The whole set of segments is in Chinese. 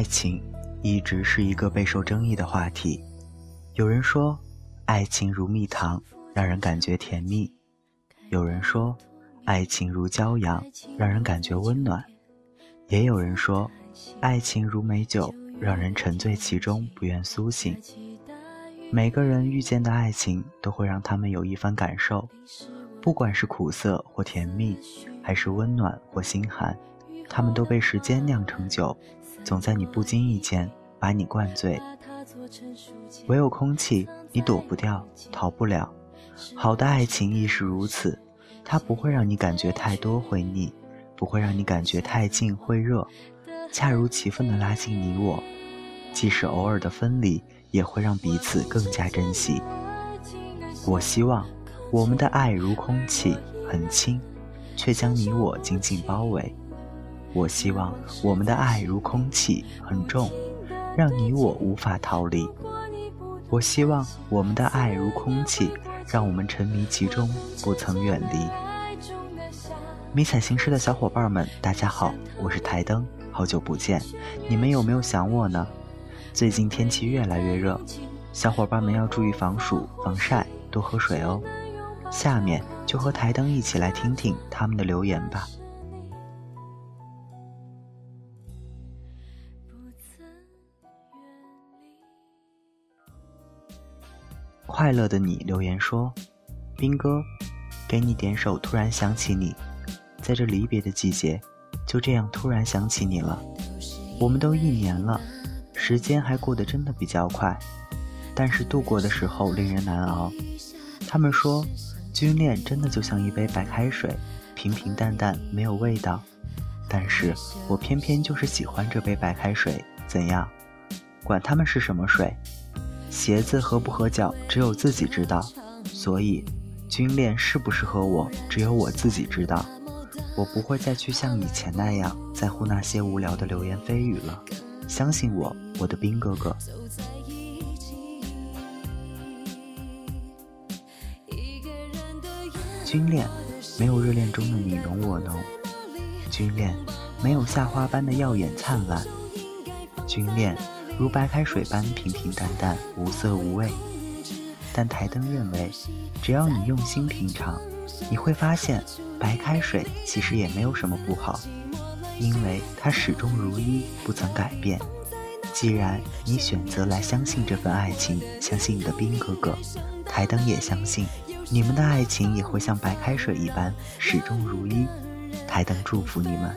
爱情一直是一个备受争议的话题。有人说，爱情如蜜糖，让人感觉甜蜜；有人说，爱情如骄阳，让人感觉温暖；也有人说，爱情如美酒，让人沉醉其中，不愿苏醒。每个人遇见的爱情，都会让他们有一番感受，不管是苦涩或甜蜜，还是温暖或心寒，他们都被时间酿成酒。总在你不经意间把你灌醉，唯有空气你躲不掉、逃不了。好的爱情亦是如此，它不会让你感觉太多会腻，不会让你感觉太近会热，恰如其分的拉近你我。即使偶尔的分离，也会让彼此更加珍惜。我希望我们的爱如空气，很轻，却将你我紧紧包围。我希望我们的爱如空气，很重，让你我无法逃离。我希望我们的爱如空气，让我们沉迷其中，不曾远离。迷彩行事的小伙伴们，大家好，我是台灯，好久不见，你们有没有想我呢？最近天气越来越热，小伙伴们要注意防暑、防晒，多喝水哦。下面就和台灯一起来听听他们的留言吧。快乐的你留言说：“兵哥，给你点首《突然想起你》，在这离别的季节，就这样突然想起你了。我们都一年了，时间还过得真的比较快，但是度过的时候令人难熬。他们说，军恋真的就像一杯白开水，平平淡淡，没有味道。但是我偏偏就是喜欢这杯白开水，怎样？管他们是什么水。”鞋子合不合脚，只有自己知道。所以，军恋适不适合我，只有我自己知道。我不会再去像以前那样在乎那些无聊的流言蜚语了。相信我，我的兵哥哥。军恋没有热恋中的你侬我侬，军恋没有夏花般的耀眼灿烂，军恋。如白开水般平平淡淡，无色无味。但台灯认为，只要你用心品尝，你会发现白开水其实也没有什么不好，因为它始终如一，不曾改变。既然你选择来相信这份爱情，相信你的兵哥哥，台灯也相信你们的爱情也会像白开水一般始终如一。台灯祝福你们。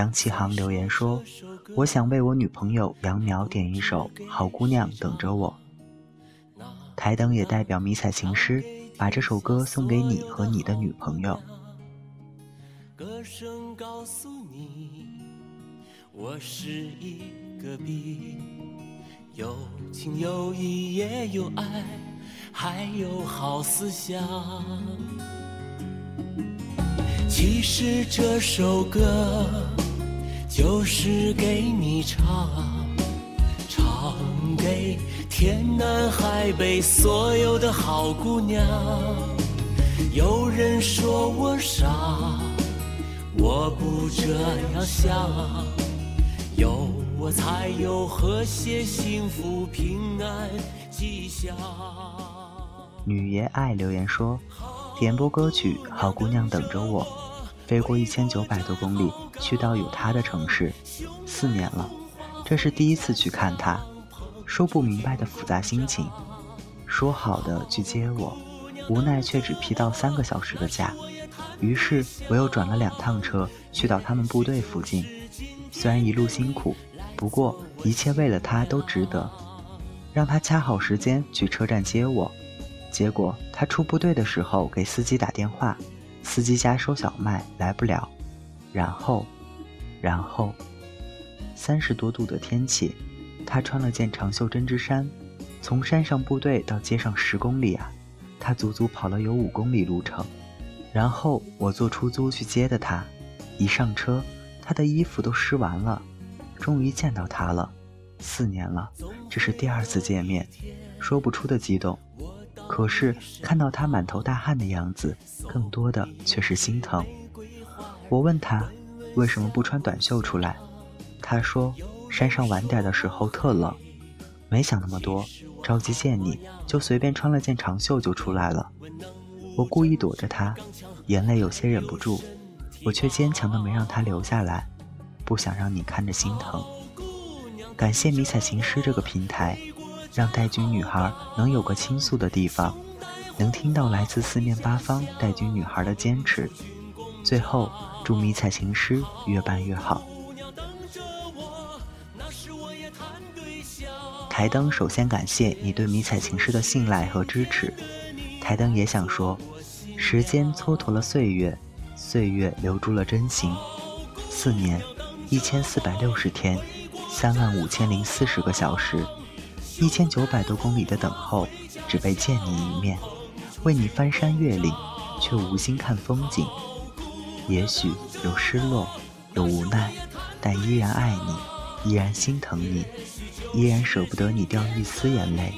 杨启航留言说：“我想为我女朋友杨苗点一首《好姑娘等着我》。”台灯也代表迷彩情诗，把这首歌送给你和你的女朋友。歌声告诉你，我是一个笔，有情有义也有爱，还有好思想。其实这首歌就是给你唱，唱给天南海北所有的好姑娘。有人说我傻，我不这样想，有我才有和谐、幸福、平安、吉祥。女爷爱留言说，点播歌曲《好姑娘等着我》。飞过一千九百多公里，去到有他的城市，四年了，这是第一次去看他，说不明白的复杂心情。说好的去接我，无奈却只批到三个小时的假，于是我又转了两趟车去到他们部队附近。虽然一路辛苦，不过一切为了他都值得。让他掐好时间去车站接我，结果他出部队的时候给司机打电话。司机家收小麦来不了，然后，然后，三十多度的天气，他穿了件长袖针织衫，从山上部队到街上十公里啊，他足足跑了有五公里路程。然后我坐出租去接的他，一上车，他的衣服都湿完了。终于见到他了，四年了，这是第二次见面，说不出的激动。可是看到他满头大汗的样子，更多的却是心疼。我问他为什么不穿短袖出来，他说山上晚点的时候特冷，没想那么多，着急见你就随便穿了件长袖就出来了。我故意躲着他，眼泪有些忍不住，我却坚强的没让他留下来，不想让你看着心疼。感谢迷彩情诗这个平台。让带军女孩能有个倾诉的地方，能听到来自四面八方带军女孩的坚持。最后，祝迷彩情诗越办越好。台灯首先感谢你对迷彩情诗的信赖和支持。台灯也想说，时间蹉跎了岁月，岁月留住了真情。四年，一千四百六十天，三万五千零四十个小时。一千九百多公里的等候，只为见你一面，为你翻山越岭，却无心看风景。也许有失落，有无奈，但依然爱你，依然心疼你，依然舍不得你掉一丝眼泪。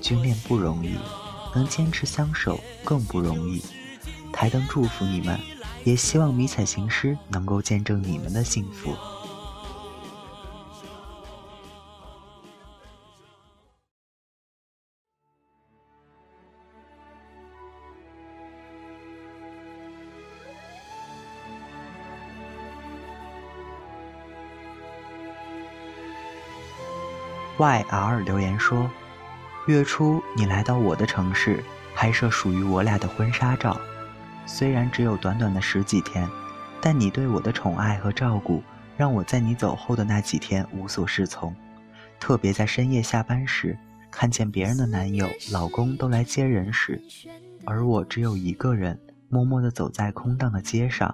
军恋不容易，能坚持相守更不容易。台灯祝福你们，也希望迷彩行诗能够见证你们的幸福。Y.R. 留言说：“月初你来到我的城市，拍摄属于我俩的婚纱照。虽然只有短短的十几天，但你对我的宠爱和照顾，让我在你走后的那几天无所适从。特别在深夜下班时，看见别人的男友、老公都来接人时，而我只有一个人，默默地走在空荡的街上，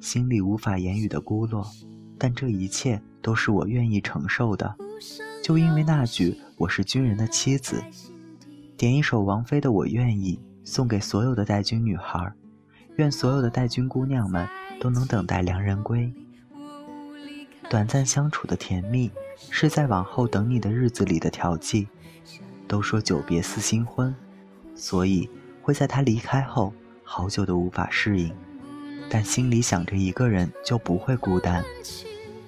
心里无法言语的孤落。但这一切都是我愿意承受的。”就因为那句“我是军人的妻子”，点一首王菲的《我愿意》，送给所有的带军女孩，愿所有的带军姑娘们都能等待良人归。短暂相处的甜蜜，是在往后等你的日子里的调剂。都说久别似新婚，所以会在他离开后，好久都无法适应。但心里想着一个人，就不会孤单。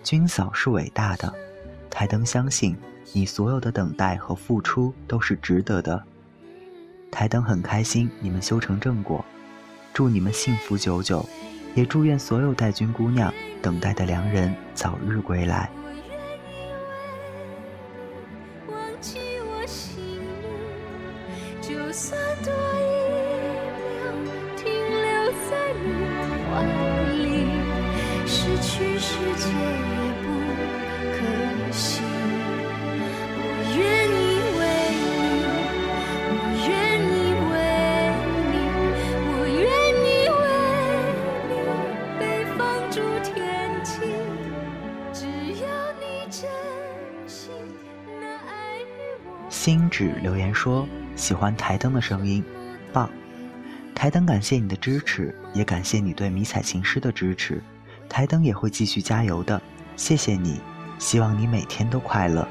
军嫂是伟大的。台灯相信，你所有的等待和付出都是值得的。台灯很开心你们修成正果，祝你们幸福久久，也祝愿所有带军姑娘等待的良人早日归来。星指留言说喜欢台灯的声音，棒！台灯感谢你的支持，也感谢你对迷彩琴师的支持。台灯也会继续加油的，谢谢你，希望你每天都快乐。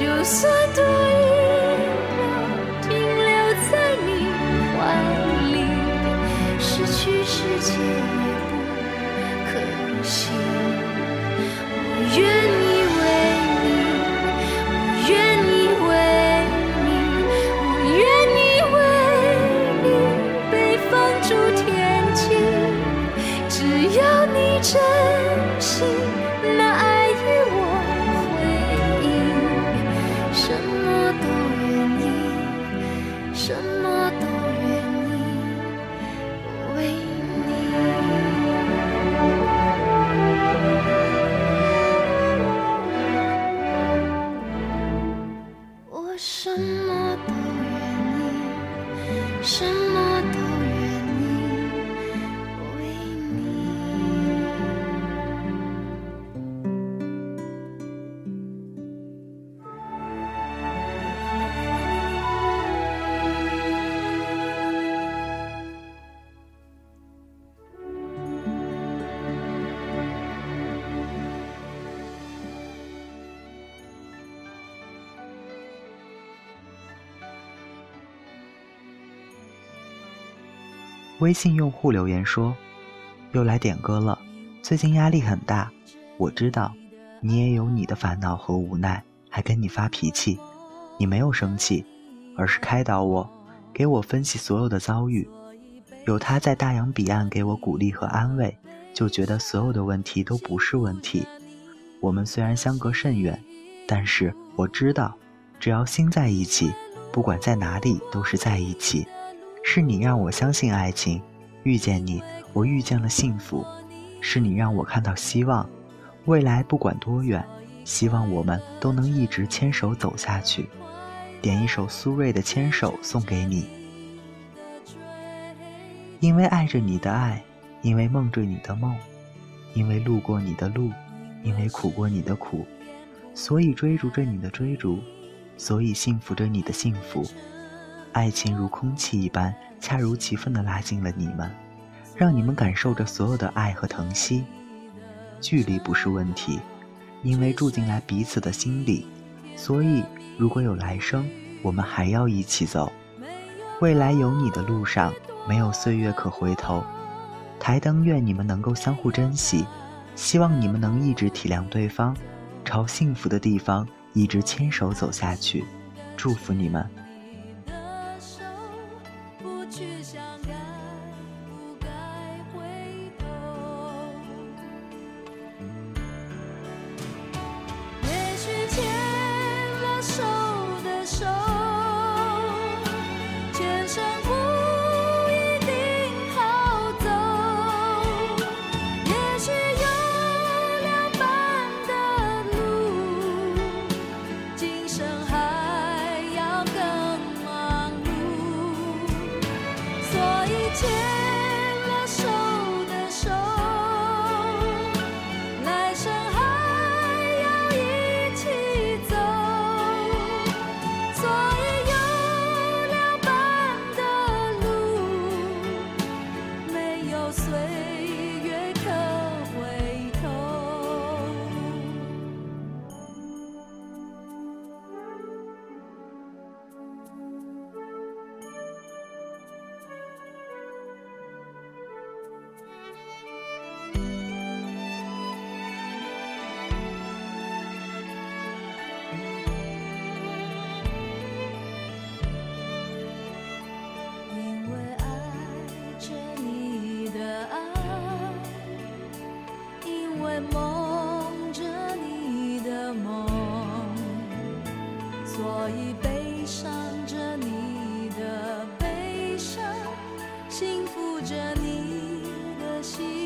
就算对。什么都愿意什么微信用户留言说：“又来点歌了，最近压力很大。我知道，你也有你的烦恼和无奈，还跟你发脾气。你没有生气，而是开导我，给我分析所有的遭遇。有他在大洋彼岸给我鼓励和安慰，就觉得所有的问题都不是问题。我们虽然相隔甚远，但是我知道，只要心在一起，不管在哪里都是在一起。”是你让我相信爱情，遇见你，我遇见了幸福。是你让我看到希望，未来不管多远，希望我们都能一直牵手走下去。点一首苏芮的《牵手》送给你，因为爱着你的爱，因为梦着你的梦，因为路过你的路，因为苦过你的苦，所以追逐着你的追逐，所以幸福着你的幸福。爱情如空气一般，恰如其分地拉近了你们，让你们感受着所有的爱和疼惜。距离不是问题，因为住进来彼此的心里，所以如果有来生，我们还要一起走。未来有你的路上，没有岁月可回头。台灯愿你们能够相互珍惜，希望你们能一直体谅对方，朝幸福的地方一直牵手走下去。祝福你们。到岁月长着你的心。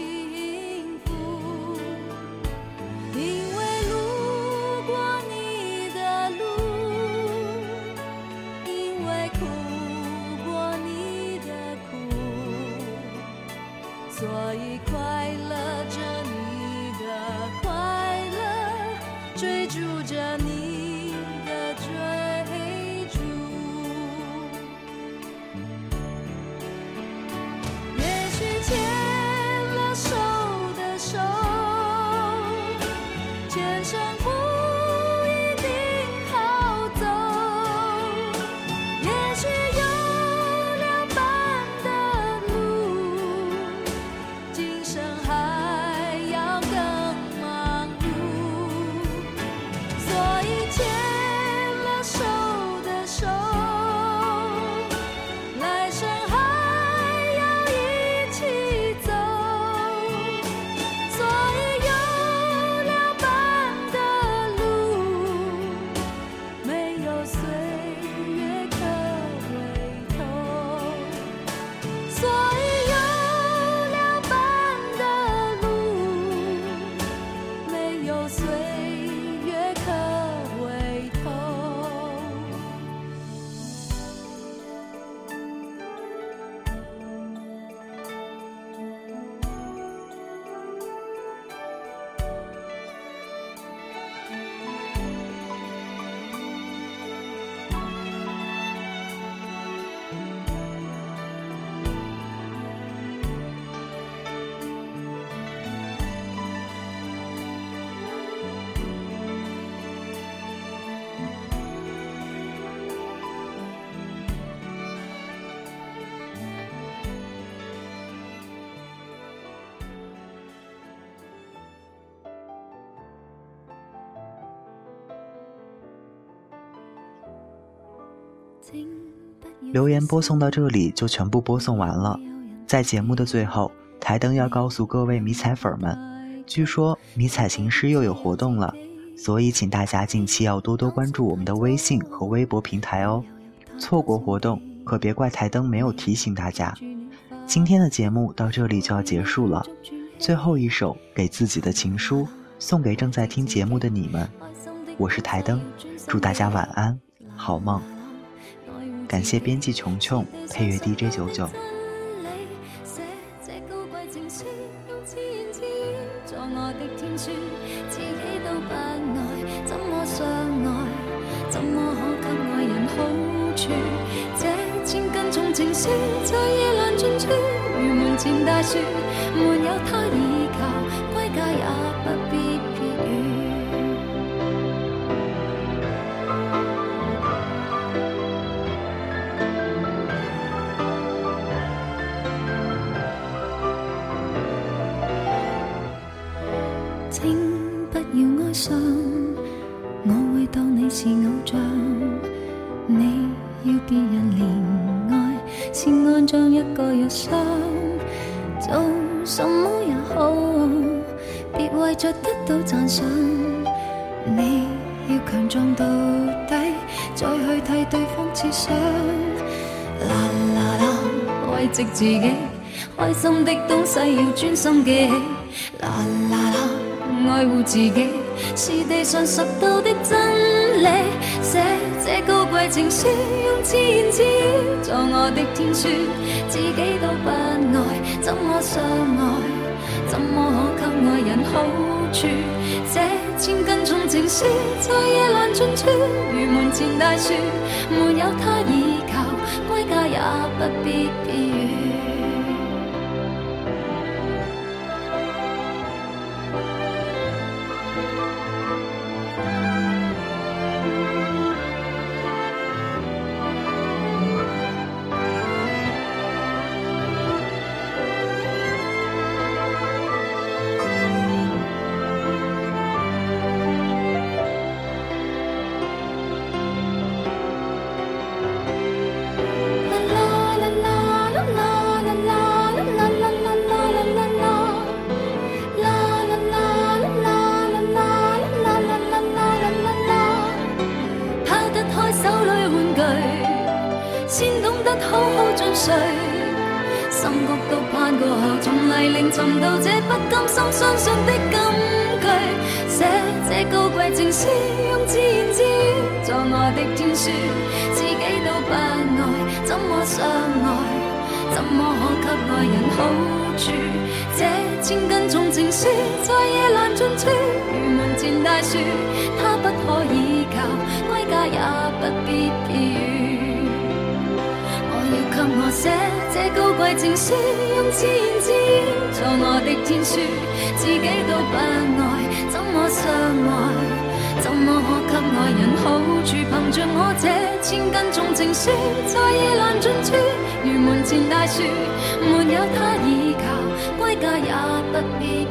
留言播送到这里就全部播送完了。在节目的最后，台灯要告诉各位迷彩粉们，据说迷彩行师又有活动了，所以请大家近期要多多关注我们的微信和微博平台哦。错过活动可别怪台灯没有提醒大家。今天的节目到这里就要结束了，最后一首给自己的情书，送给正在听节目的你们。我是台灯，祝大家晚安，好梦。感谢编辑琼琼，配乐 DJ 九九。情书在夜阑尽处，如门前大树，没有他倚靠，归家也撞到底，再去替对方设想。啦啦啦慰藉自己，开心的东西要专心记起。啦啦啦，爱护自己是地上拾到的真理。写这高贵情书，用自言自语作我的天书。自己都不爱，怎么相爱？怎么可给爱人好处？这千根重情书，在夜阑尽处，如门前大树，没有他倚靠，归家也不必避雨。寻到这不甘心相信的金句，写这高贵情书，用自言自语作我的天书。自己都不爱，怎么相爱？怎么可给爱？人好处？这千斤重情书，在夜阑尽处，如门前大树，它不可依靠，归家也不必寄语。我要给我写这高贵情书，用自言自语做我的天书，自己都不爱，怎么相爱？怎么可给爱人好处？凭着我这千斤重情书，在夜阑尽处，如门前大树，没有他倚靠，归家也不必。